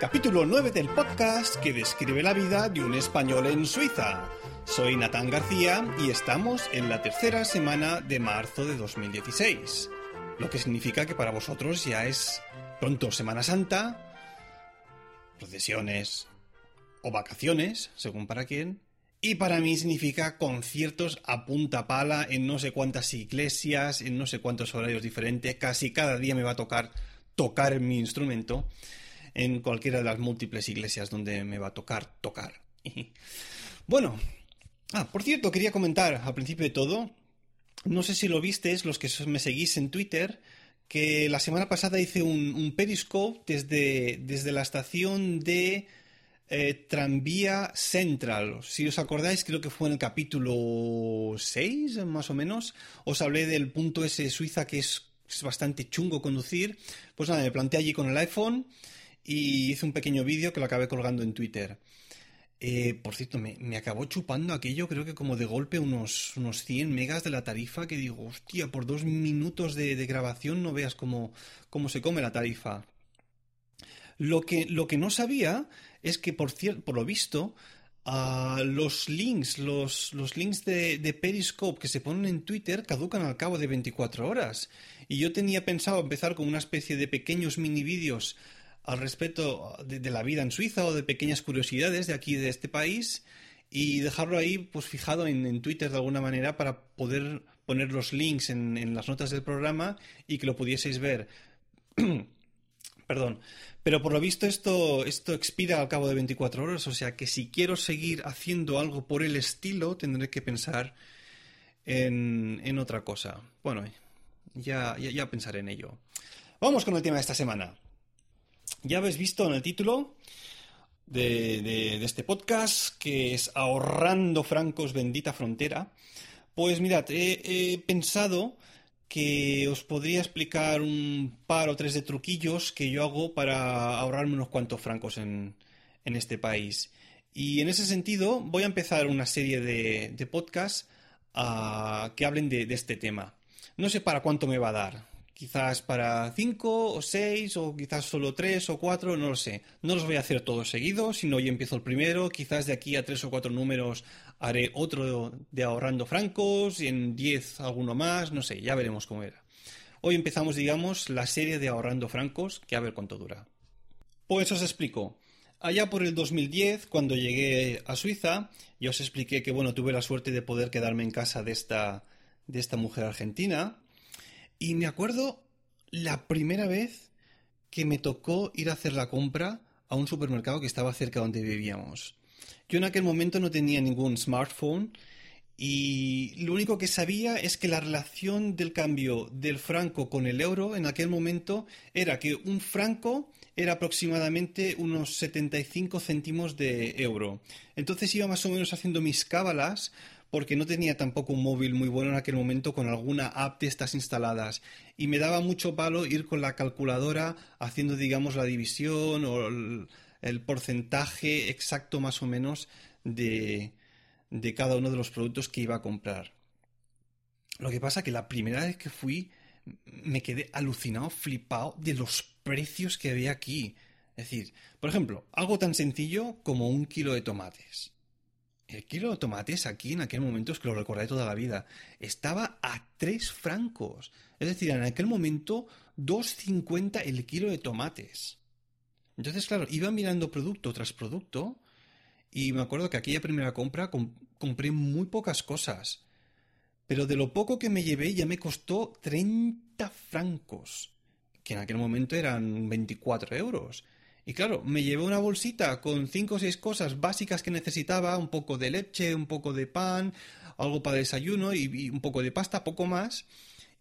Capítulo 9 del podcast que describe la vida de un español en Suiza. Soy Natán García y estamos en la tercera semana de marzo de 2016, lo que significa que para vosotros ya es pronto Semana Santa, procesiones o vacaciones, según para quién, y para mí significa conciertos a punta pala en no sé cuántas iglesias, en no sé cuántos horarios diferentes. Casi cada día me va a tocar tocar mi instrumento en cualquiera de las múltiples iglesias donde me va a tocar tocar. bueno, ah, por cierto, quería comentar al principio de todo, no sé si lo visteis, los que me seguís en Twitter, que la semana pasada hice un, periscope desde, desde la estación de eh, Tranvía Central. Si os acordáis, creo que fue en el capítulo 6, más o menos. Os hablé del punto S Suiza que es, es bastante chungo conducir. Pues nada, me planté allí con el iPhone y hice un pequeño vídeo que lo acabé colgando en Twitter. Eh, por cierto, me, acabó chupando aquello, creo que como de golpe unos, unos 100 megas de la tarifa, que digo, hostia, por dos minutos de, de grabación no veas cómo, cómo se come la tarifa. Lo que, lo que no sabía es que, por, por lo visto, los links, los, los links de, de, Periscope que se ponen en Twitter caducan al cabo de 24 horas. Y yo tenía pensado empezar con una especie de pequeños mini vídeos al respecto de, la vida en Suiza o de pequeñas curiosidades de aquí, de este país, y dejarlo ahí pues fijado en, en Twitter de alguna manera para poder poner los links en, en las notas del programa y que lo pudieseis ver. Perdón. Pero por lo visto esto, esto expira al cabo de 24 horas, o sea que si quiero seguir haciendo algo por el estilo, tendré que pensar en, en otra cosa. Bueno, ya, ya, ya, pensaré en ello. Vamos con el tema de esta semana. Ya habéis visto en el título de, este podcast, que es Ahorrando Francos, bendita frontera. Pues mirad, he, pensado que os podría explicar un par o tres de truquillos que yo hago para ahorrarme unos cuantos francos en, este país. Y en ese sentido voy a empezar una serie de, podcasts uh, que hablen de, este tema. No sé para cuánto me va a dar. Quizás para cinco o seis o quizás solo tres o cuatro, no lo sé. No los voy a hacer todos seguidos, sino hoy empiezo el primero. Quizás de aquí a tres o cuatro números haré otro de ahorrando francos y en 10 alguno más, no sé, ya veremos cómo era. Hoy empezamos, digamos, la serie de ahorrando francos, que a ver cuánto dura. Pues os explico. Allá por el 2010, cuando llegué a Suiza, ya os expliqué que, bueno, tuve la suerte de poder quedarme en casa de esta, de esta mujer argentina. Y me acuerdo la primera vez que me tocó ir a hacer la compra a un supermercado que estaba cerca donde vivíamos. Yo en aquel momento no tenía ningún smartphone y lo único que sabía es que la relación del cambio del franco con el euro en aquel momento era que un franco era aproximadamente unos 75 céntimos de euro. Entonces iba más o menos haciendo mis cábalas porque no tenía tampoco un móvil muy bueno en aquel momento con alguna app de estas instaladas y me daba mucho palo ir con la calculadora haciendo digamos la división o el, porcentaje exacto más o menos de, de cada uno de los productos que iba a comprar. Lo que pasa que la primera vez que fui me quedé alucinado, flipado de los precios que había aquí. Es decir, por ejemplo, algo tan sencillo como un kilo de tomates. El kilo de tomates aquí en aquel momento, es que lo recordaré toda la vida, estaba a 3 francos. Es decir, en aquel momento 2,50 el kilo de tomates. Entonces, claro, iba mirando producto tras producto Y me acuerdo que aquella primera compra compré muy pocas cosas. Pero de lo poco que me llevé ya me costó 30 francos, que en aquel momento eran 24 euros. Y claro, me llevé una bolsita con cinco o seis cosas básicas que necesitaba, un poco de leche, un poco de pan, algo para desayuno y, un poco de pasta, poco más.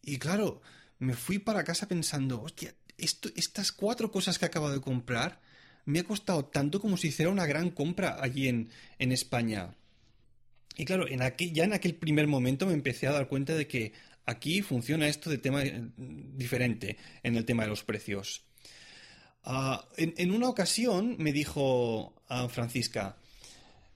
Y claro, me fui para casa pensando, hostia, esto, estas cuatro cosas que acabo de comprar me ha costado tanto como si hiciera una gran compra allí en, en España. Y claro, en aquel, ya en aquel primer momento me empecé a dar cuenta de que aquí funciona esto de tema eh, diferente en el tema de los precios. Ah, en, una ocasión me dijo a Francisca,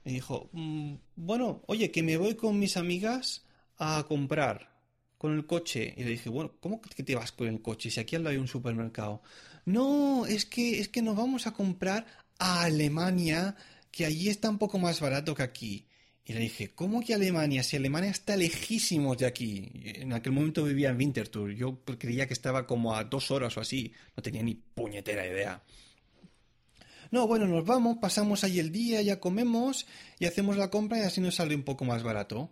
me dijo, mm, bueno, oye, que me voy con mis amigas a comprar con el coche. Y le dije, bueno, ¿cómo que te vas con el coche si aquí al lado hay un supermercado? No, es que, es que nos vamos a comprar a Alemania, que allí está un poco más barato que aquí. Y le dije, ¿cómo que Alemania? Si Alemania está lejísimos de aquí. En aquel momento vivía en Winterthur. Yo creía que estaba como a dos horas o así. No tenía ni puñetera idea. No, bueno, nos vamos, pasamos ahí el día, ya comemos y hacemos la compra y así nos sale un poco más barato.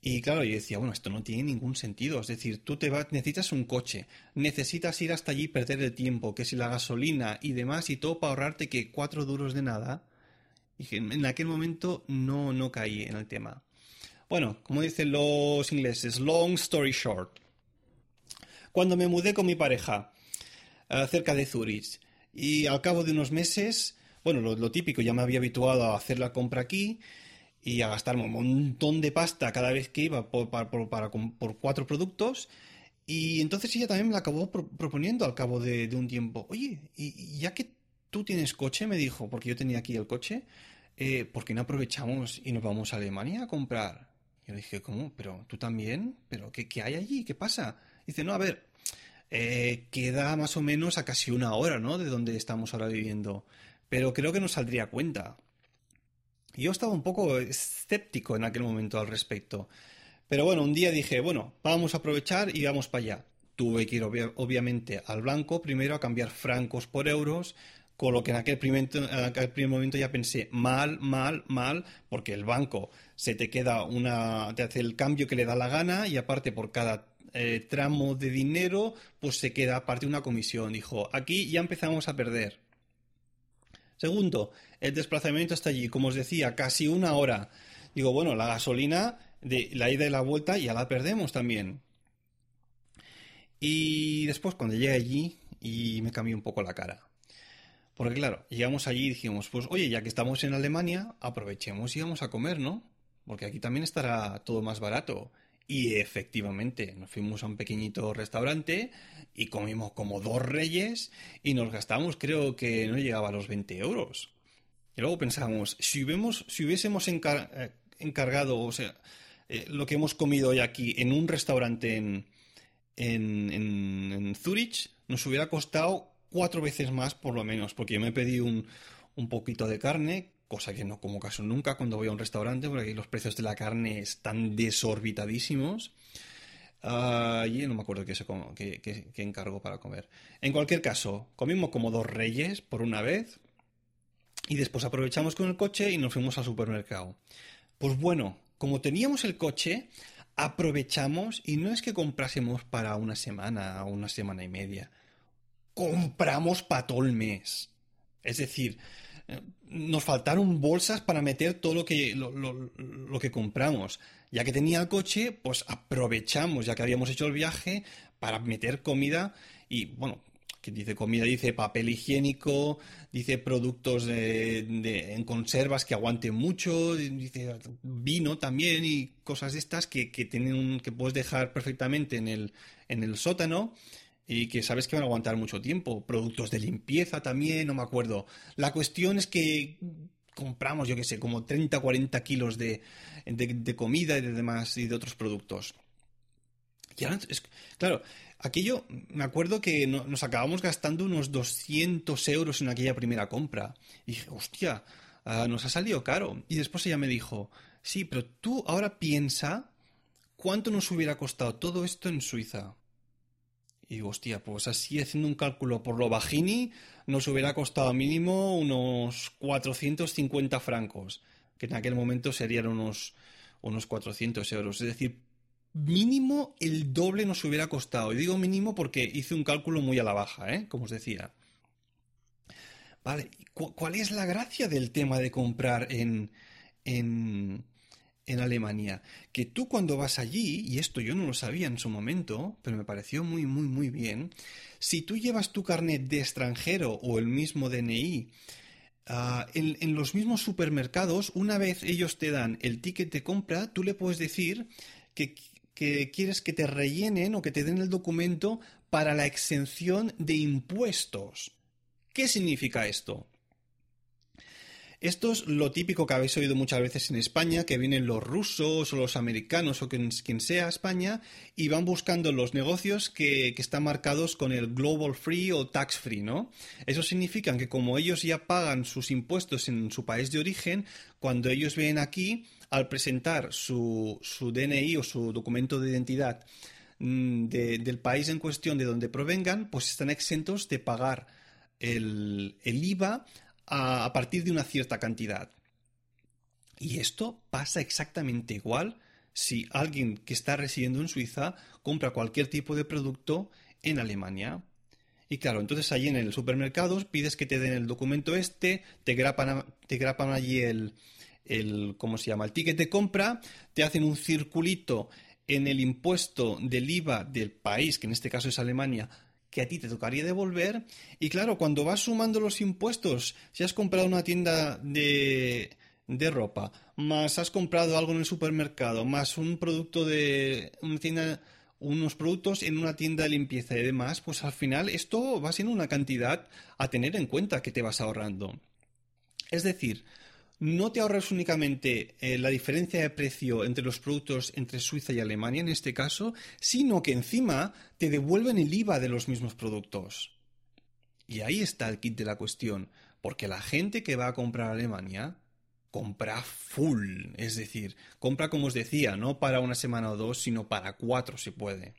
Y claro, yo decía, bueno, esto no tiene ningún sentido. Es decir, tú te vas, necesitas un coche, necesitas ir hasta allí y perder el tiempo, que si la gasolina y demás y todo para ahorrarte que cuatro duros de nada. Y en aquel momento no, no caí en el tema. Bueno, como dicen los ingleses, long story short. Cuando me mudé con mi pareja eh, cerca de Zurich y al cabo de unos meses, bueno, lo, típico, ya me había habituado a hacer la compra aquí y a gastarme un montón de pasta cada vez que iba por, por, cuatro productos. Y entonces ella también me la acabó proponiendo al cabo de, un tiempo. Oye, y ya que tú tienes coche, me dijo, porque yo tenía aquí el coche, eh, ¿por qué no aprovechamos y nos vamos a Alemania a comprar? Yo le dije, ¿cómo? ¿Pero tú también? ¿Pero qué, hay allí? ¿Qué pasa? Dice, no, a ver, eh, queda más o menos a casi una hora, ¿no? De donde estamos ahora viviendo. Pero creo que nos saldría cuenta. Yo estaba un poco escéptico en aquel momento al respecto. Pero bueno, un día dije, bueno, vamos a aprovechar y vamos para allá. Tuve que ir obviamente al blanco primero a cambiar francos por euros, con lo que en aquel, primer, momento ya pensé, mal, mal, mal, porque el banco se te queda una, te hace el cambio que le da la gana y aparte por cada eh, tramo de dinero, pues se queda aparte una comisión. Dijo, aquí ya empezamos a perder. Segundo, el desplazamiento hasta allí, como os decía, casi una hora. Digo, bueno, la gasolina de la ida y la vuelta ya la perdemos también. Y después cuando llegué allí y me cambió un poco la cara. Porque claro, llegamos allí y dijimos, pues oye, ya que estamos en Alemania, aprovechemos y vamos a comer, ¿no? Porque aquí también estará todo más barato. Y efectivamente, nos fuimos a un pequeñito restaurante y comimos como dos reyes y nos gastamos, creo que no llegaba a los 20 euros. Y luego pensamos, si, si hubiésemos eh, encargado, o sea, eh, lo que hemos comido hoy aquí en un restaurante en, en, en Zurich, nos hubiera costado cuatro veces más por lo menos, porque yo me pedí un, un poquito de carne, cosa que no como caso nunca cuando voy a un restaurante, porque los precios de la carne están desorbitadísimos. Uh, y no me acuerdo qué, se, qué, encargo para comer. En cualquier caso, comimos como dos reyes por una vez y después aprovechamos con el coche y nos fuimos al supermercado. Pues bueno, como teníamos el coche, aprovechamos y no es que comprásemos para una semana o una semana y media compramos para todo el mes. Es decir, eh, nos faltaron bolsas para meter todo lo que, lo, que compramos. Ya que tenía el coche, pues aprovechamos, ya que habíamos hecho el viaje, para meter comida y, bueno, que dice comida, dice papel higiénico, dice productos en conservas que aguanten mucho, dice vino también y cosas de estas que, que, tienen, que puedes dejar perfectamente en el, en el sótano y que sabes que van a aguantar mucho tiempo. Productos de limpieza también, no me acuerdo. La cuestión es que compramos, yo qué sé, como 30 o 40 kilos de, comida y de demás y de otros productos. Y ahora, claro, aquello, me acuerdo que nos acabamos gastando unos 200 euros en aquella primera compra. Y dije, hostia, ah, nos ha salido caro. Y después ella me dijo, sí, pero tú ahora piensa cuánto nos hubiera costado todo esto en Suiza. Y digo, hostia, pues así haciendo un cálculo por lo bajini, nos hubiera costado mínimo unos 450 francos, que en aquel momento serían unos, unos 400 euros. Es decir, mínimo el doble nos hubiera costado. Y digo mínimo porque hice un cálculo muy a la baja, ¿eh? como os decía. Vale, ¿cuál es la gracia del tema de comprar en, en, en Alemania? Que tú cuando vas allí, y esto yo no lo sabía en su momento, pero me pareció muy, muy, muy bien, si tú llevas tu carnet de extranjero o el mismo DNI, ah, en, los mismos supermercados, una vez ellos te dan el ticket de compra, tú le puedes decir que quieres que te rellenen o que te den el documento para la exención de impuestos. ¿Qué significa esto? Esto es lo típico que habéis oído muchas veces en España, que vienen los rusos o los americanos o quien, sea a España y van buscando los negocios que, están marcados con el Global Free o Tax Free, ¿no? Eso significa que como ellos ya pagan sus impuestos en su país de origen, cuando ellos vienen aquí, al presentar su, su DNI o su documento de identidad mm, de, del país en cuestión de donde provengan, pues están exentos de pagar el IVA a, partir de una cierta cantidad. Y esto pasa exactamente igual si alguien que está residiendo en Suiza compra cualquier tipo de producto en Alemania. Y claro, entonces allí en el supermercado pides que te den el documento este, te grapan, te grapan allí el, el, ¿cómo se llama? El ticket de compra, te hacen un circulito en el impuesto del IVA del país, que en este caso es Alemania, que a ti te tocaría devolver. Y claro, cuando vas sumando los impuestos, si has comprado una tienda de, de ropa, más has comprado algo en el supermercado, más un producto de una tienda, unos productos en una tienda de limpieza y demás, pues al final esto va siendo una cantidad a tener en cuenta que te vas ahorrando. Es decir, no te ahorras únicamente eh, la diferencia de precio entre los productos entre Suiza y Alemania en este caso, sino que encima te devuelven el IVA de los mismos productos. Y ahí está el kit de la cuestión, porque la gente que va a comprar a Alemania compra full, es decir, compra como os decía, no para una semana o dos, sino para cuatro si puede.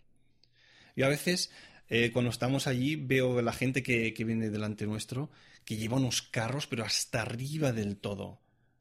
Y a veces eh, cuando estamos allí veo la gente que, que viene delante nuestro que lleva unos carros pero hasta arriba del todo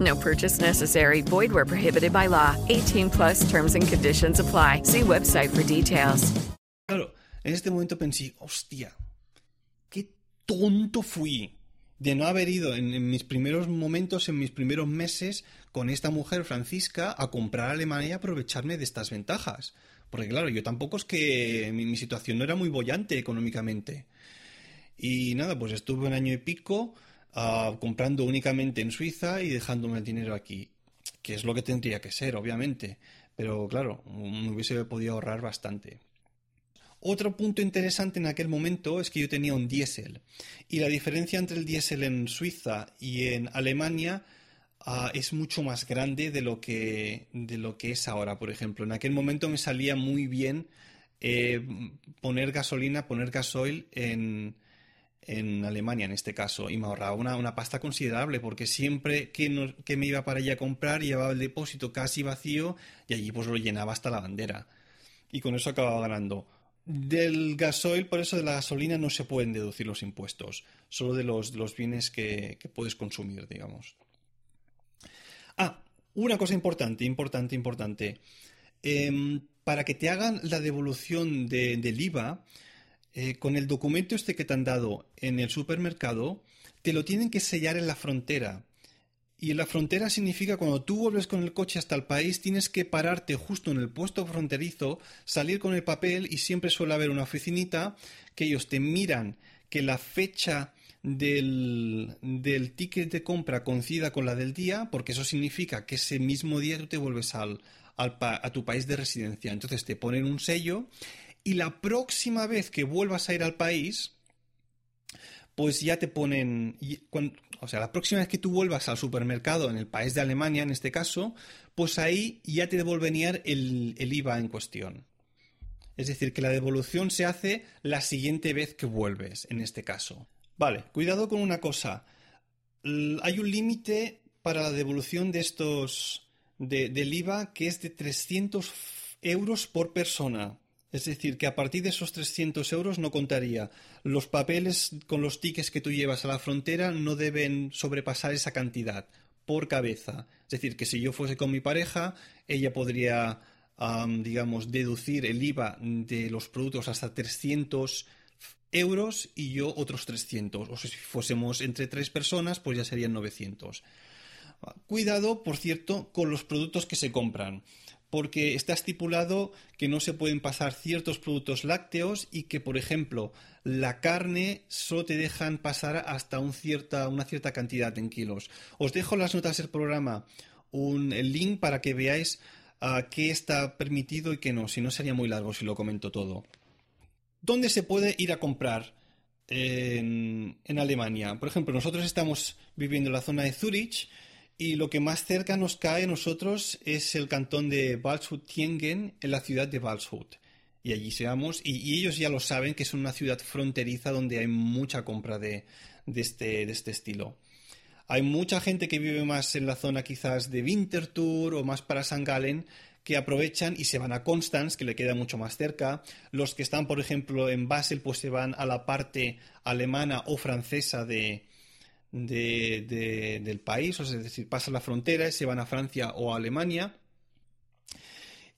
No purchase necessary. Void where prohibited by law. 18 plus terms and conditions apply. See website for details. Claro, en este momento pensé, hostia, qué tonto fui de no haber ido en, en, mis primeros momentos, en mis primeros meses, con esta mujer Francisca a comprar a Alemania y aprovecharme de estas ventajas. Porque claro, yo tampoco es que mi, mi situación no era muy bollante económicamente. Y nada, pues estuve un año y pico uh, comprando únicamente en Suiza y dejándome el dinero aquí, que es lo que tendría que ser, obviamente. Pero claro, me hubiese podido ahorrar bastante. Otro punto interesante en aquel momento es que yo tenía un diésel y la diferencia entre el diésel en Suiza y en Alemania uh, es mucho más grande de lo, que, de lo que es ahora, por ejemplo. En aquel momento me salía muy bien eh, poner gasolina, poner gasoil en, en Alemania en este caso y me ahorraba una, una pasta considerable porque siempre que, no, que, me iba para allá a comprar llevaba el depósito casi vacío y allí pues lo llenaba hasta la bandera y con eso acababa ganando. Del gasoil, por eso de la gasolina no se pueden deducir los impuestos, solo de los, de los bienes que, que, puedes consumir, digamos. Ah, una cosa importante, importante, importante. Eh, para que te hagan la devolución de, del IVA, eh, con el documento este que te han dado en el supermercado, te lo tienen que sellar en la frontera. Y en la frontera significa cuando tú vuelves con el coche hasta el país, tienes que pararte justo en el puesto fronterizo, salir con el papel y siempre suele haber una oficinita que ellos te miran que la fecha del, del ticket de compra coincida con la del día, porque eso significa que ese mismo día tú te vuelves al, al, a tu país de residencia. Entonces te ponen un sello y la próxima vez que vuelvas a ir al país, pues ya te ponen, o sea, la próxima vez que tú vuelvas al supermercado en el país de Alemania, en este caso, pues ahí ya te devolverían el, IVA en cuestión. Es decir, que la devolución se hace la siguiente vez que vuelves, en este caso. Vale, cuidado con una cosa. Hay un límite para la devolución de estos del IVA que es de 300 euros por persona. Es decir, que a partir de esos 300 euros no contaría. Los papeles con los tickets que tú llevas a la frontera no deben sobrepasar esa cantidad por cabeza. Es decir, que si yo fuese con mi pareja, ella podría, digamos, deducir el IVA de los productos hasta 300 euros y yo otros 300. O si fuésemos entre tres personas, pues ya serían 900. Cuidado, por cierto, con los productos que se compran porque está estipulado que no se pueden pasar ciertos productos lácteos y que, por ejemplo, la carne solo te dejan pasar hasta una cierta cantidad en kilos. Os dejo las notas del programa un, link para que veáis ah, qué está permitido y qué no, si no sería muy largo si lo comento todo. ¿Dónde se puede ir a comprar en, en Alemania? Por ejemplo, nosotros estamos viviendo en la zona de Zurich y lo que más cerca nos cae a nosotros es el cantón de Waldshut-Tiengen, en la ciudad de Waldshut. Y allí seamos, y, ellos ya lo saben que es una ciudad fronteriza donde hay mucha compra de, este, de este estilo. Hay mucha gente que vive más en la zona quizás de Winterthur o más para San Galen que aprovechan y se van a Constance, que le queda mucho más cerca. Los que están, por ejemplo, en Basel, pues se van a la parte alemana o francesa de, de, del país, es decir, pasan la frontera y se van a Francia o a Alemania.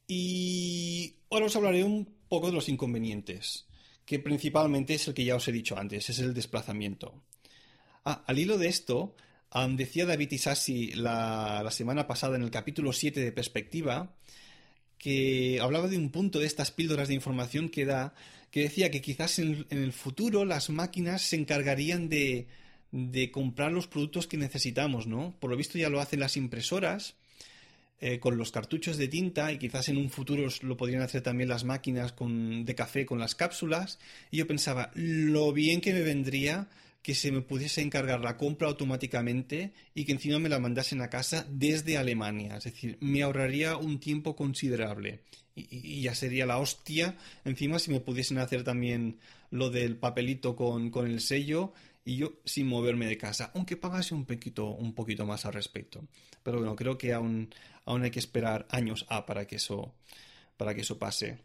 Y ahora os hablaré un poco de los inconvenientes, que principalmente es el que ya os he dicho antes, es el desplazamiento. Ah, al hilo de esto, decía David Isasi la, la semana pasada en el capítulo 7 de Perspectiva, que hablaba de un punto de estas píldoras de información que da, que decía que quizás en el futuro las máquinas se encargarían de, de comprar los productos que necesitamos, ¿no? Por lo visto ya lo hacen las impresoras eh, con los cartuchos de tinta y quizás en un futuro lo podrían hacer también las máquinas con, de café con las cápsulas. Y yo pensaba, lo bien que me vendría que se me pudiese encargar la compra automáticamente y que encima me la mandasen a casa desde Alemania. Es decir, me ahorraría un tiempo considerable. Y, ya sería la hostia. Encima, si me pudiesen hacer también lo del papelito con, con el sello y yo sin moverme de casa, aunque pagase un poquito, un poquito más al respecto. Pero bueno, creo que aún, aún hay que esperar años A para que eso, para que eso pase.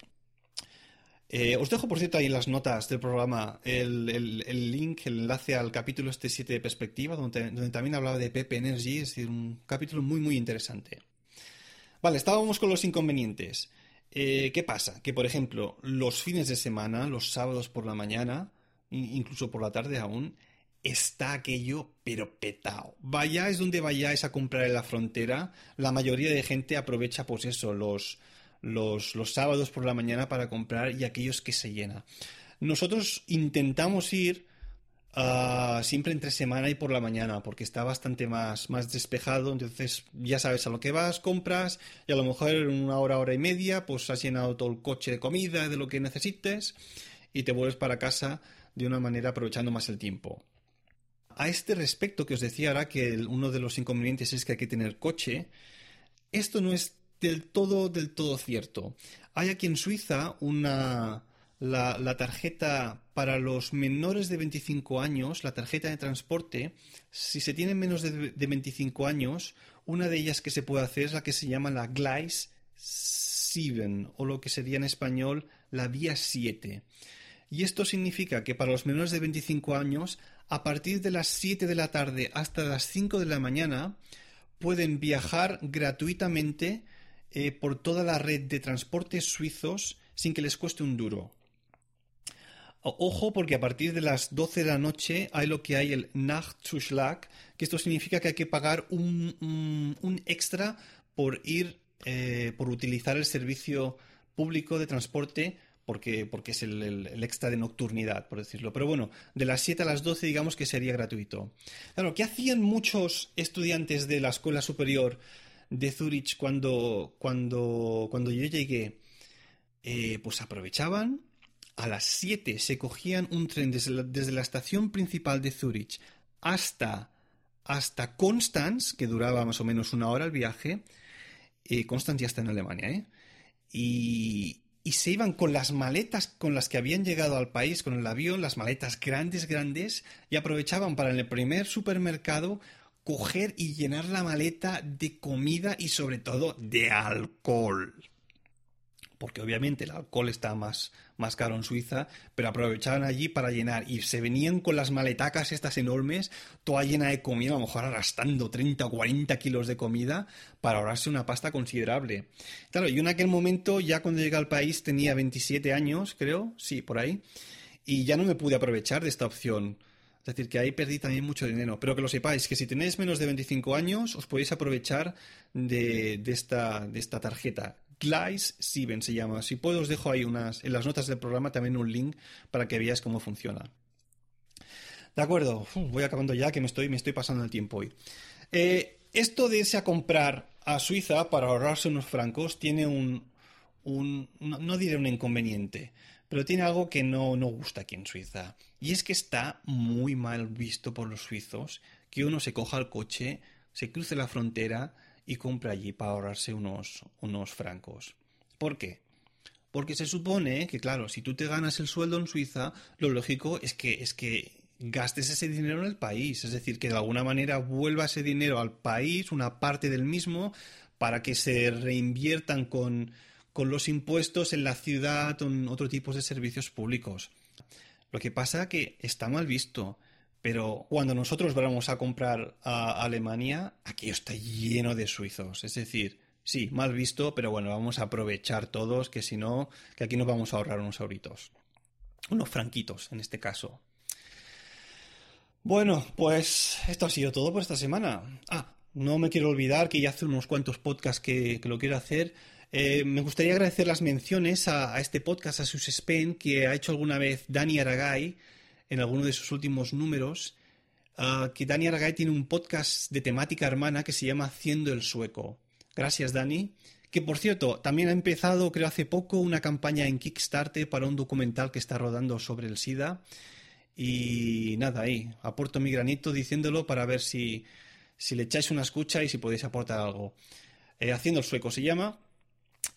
Eh, os dejo, por cierto, ahí en las notas del programa el, el, link, el enlace al capítulo este 7 de perspectiva, donde, también hablaba de Pepe Energy, es decir, un capítulo muy, muy interesante. Vale, estábamos con los inconvenientes. Eh, ¿Qué pasa? Que, por ejemplo, los fines de semana, los sábados por la mañana, incluso por la tarde aún, está aquello pero petado. Vayáis donde vayáis a comprar en la frontera, la mayoría de gente aprovecha pues eso, los, los, los sábados por la mañana para comprar y aquellos que se llena. Nosotros intentamos ir uh, siempre entre semana y por la mañana, porque está bastante más, más despejado, entonces ya sabes a lo que vas, compras, y a lo mejor en una hora, hora y media, pues has llenado todo el coche de comida, de lo que necesites, y te vuelves para casa de una manera aprovechando más el tiempo. A este respecto que os decía ahora que uno de los inconvenientes es que hay que tener coche, esto no es del todo, del todo cierto. Hay aquí en Suiza una, la, tarjeta para los menores de 25 años, la tarjeta de transporte, si se tienen menos de, de 25 años, una de ellas que se puede hacer es la que se llama la Gleis 7 o lo que sería en español la vía 7. Y esto significa que para los menores de 25 años, a partir de las 7 de la tarde hasta las 5 de la mañana, pueden viajar gratuitamente eh, por toda la red de transportes suizos sin que les cueste un duro. Ojo, porque a partir de las 12 de la noche hay lo que hay el Nachtzuschlag, que esto significa que hay que pagar un, extra por ir, eh, por utilizar el servicio público de transporte porque, porque es el, extra de nocturnidad, por decirlo. Pero bueno, de las 7 a las 12 digamos que sería gratuito. Claro, ¿qué hacían muchos estudiantes de la escuela superior de Zurich cuando, cuando, cuando yo llegué? Eh, pues aprovechaban, a las 7 se cogían un tren desde la, desde la estación principal de Zurich hasta, hasta Constance, que duraba más o menos una hora el viaje. Eh, Constance ya está en Alemania, ¿eh? Y, y se iban con las maletas con las que habían llegado al país, con el avión, las maletas grandes, grandes, y aprovechaban para en el primer supermercado coger y llenar la maleta de comida y sobre todo de alcohol porque obviamente el alcohol está más, más caro en Suiza, pero aprovechaban allí para llenar y se venían con las maletacas estas enormes, toda llena de comida, a lo mejor arrastrando 30 o 40 kilos de comida para ahorrarse una pasta considerable. Claro, yo en aquel momento, ya cuando llegué al país, tenía 27 años, creo, sí, por ahí, y ya no me pude aprovechar de esta opción. Es decir, que ahí perdí también mucho dinero. Pero que lo sepáis, que si tenéis menos de 25 años, os podéis aprovechar de, de, esta, de esta tarjeta. Glice 7 se llama. Si puedo, os dejo ahí unas, en las notas del programa también un link para que veáis cómo funciona. De acuerdo, voy acabando ya que me estoy, me estoy pasando el tiempo hoy. Eh, esto de irse a comprar a Suiza para ahorrarse unos francos tiene un, un no, no, diré un inconveniente, pero tiene algo que no, no gusta aquí en Suiza. Y es que está muy mal visto por los suizos que uno se coja el coche, se cruce la frontera y compra allí para ahorrarse unos, unos francos. ¿Por qué? Porque se supone que, claro, si tú te ganas el sueldo en Suiza, lo lógico es que, es que gastes ese dinero en el país. Es decir, que de alguna manera vuelva ese dinero al país, una parte del mismo, para que se reinviertan con, con los impuestos en la ciudad o en otro tipo de servicios públicos. Lo que pasa que está mal visto. Pero cuando nosotros vamos a comprar a Alemania, aquí está lleno de suizos. Es decir, sí, mal visto, pero bueno, vamos a aprovechar todos, que si no, que aquí nos vamos a ahorrar unos euritos. Unos franquitos, en este caso. Bueno, pues esto ha sido todo por esta semana. Ah, no me quiero olvidar que ya hace unos cuantos podcasts que, lo quiero hacer. Eh, me gustaría agradecer las menciones a, a, este podcast, a Sus Spain, que ha hecho alguna vez Dani Aragay en alguno de sus últimos números, uh, que Dani Aragay tiene un podcast de temática hermana que se llama Haciendo el Sueco. Gracias, Dani. Que por cierto, también ha empezado, creo hace poco, una campaña en Kickstarter para un documental que está rodando sobre el SIDA. Y nada, ahí, aporto mi granito diciéndolo para ver si, si le echáis una escucha y si podéis aportar algo. Eh, Haciendo el Sueco se llama.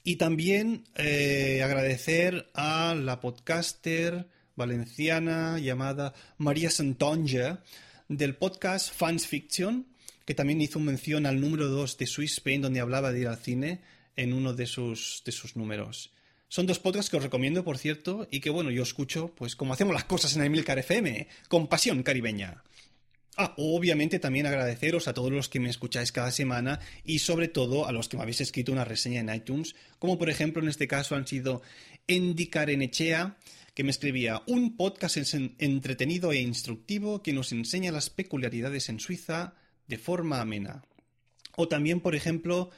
Y también eh, agradecer a la podcaster valenciana llamada María Santonja del podcast Fans Fiction, que también hizo mención al número 2 de Swiss Spain, donde hablaba de ir al cine en uno de sus, de sus números. Son dos podcasts que os recomiendo, por cierto, y que bueno, yo escucho, pues como hacemos las cosas en Emilcar FM, con pasión caribeña. Ah, obviamente también agradeceros a todos los que me escucháis cada semana y sobre todo a los que me habéis escrito una reseña en iTunes, como por ejemplo en este caso han sido Endy Karenechea, que me escribía un podcast entretenido e instructivo que nos enseña las peculiaridades en Suiza de forma amena. O también, por ejemplo,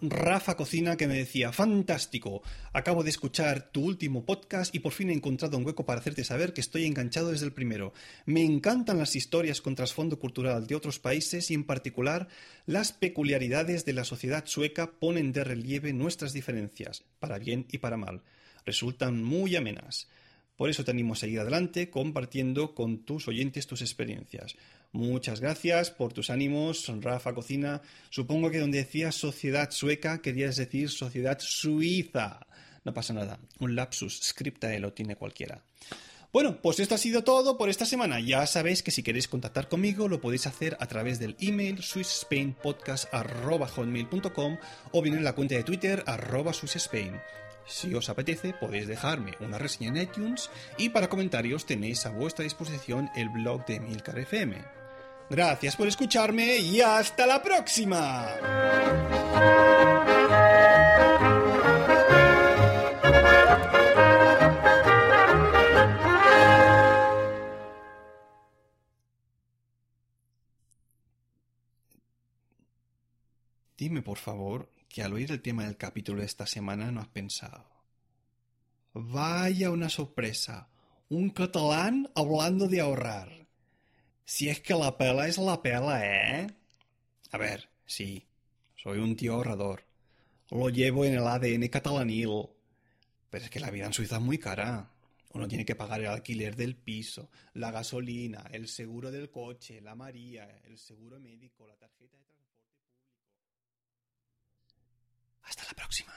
Rafa Cocina que me decía, fantástico, acabo de escuchar tu último podcast y por fin he encontrado un hueco para hacerte saber que estoy enganchado desde el primero. Me encantan las historias con trasfondo cultural de otros países y en particular las peculiaridades de la sociedad sueca ponen de relieve nuestras diferencias, para bien y para mal resultan muy amenas. Por eso te animo a seguir adelante compartiendo con tus oyentes tus experiencias. Muchas gracias por tus ánimos, Rafa Cocina. Supongo que donde decías sociedad sueca querías decir sociedad suiza. No pasa nada, un lapsus scriptae lo tiene cualquiera. Bueno, pues esto ha sido todo por esta semana. Ya sabéis que si queréis contactar conmigo lo podéis hacer a través del email swissspainpodcast.com o bien en la cuenta de Twitter arroba swissspain. Si os apetece, podéis dejarme una reseña en iTunes y para comentarios tenéis a vuestra disposición el blog de Milcar FM. Gracias por escucharme y hasta la próxima. Dime, por favor, que al oír el tema del capítulo de esta semana no has pensado. Vaya una sorpresa. Un catalán hablando de ahorrar. Si es que la pela es la pela, ¿eh? A ver, sí, soy un tío ahorrador. Lo llevo en el ADN catalanil. Pero es que la vida en Suiza es muy cara. Uno tiene que pagar el alquiler del piso, la gasolina, el seguro del coche, la María, el seguro médico, la tarjeta de transporte público. Hasta la próxima.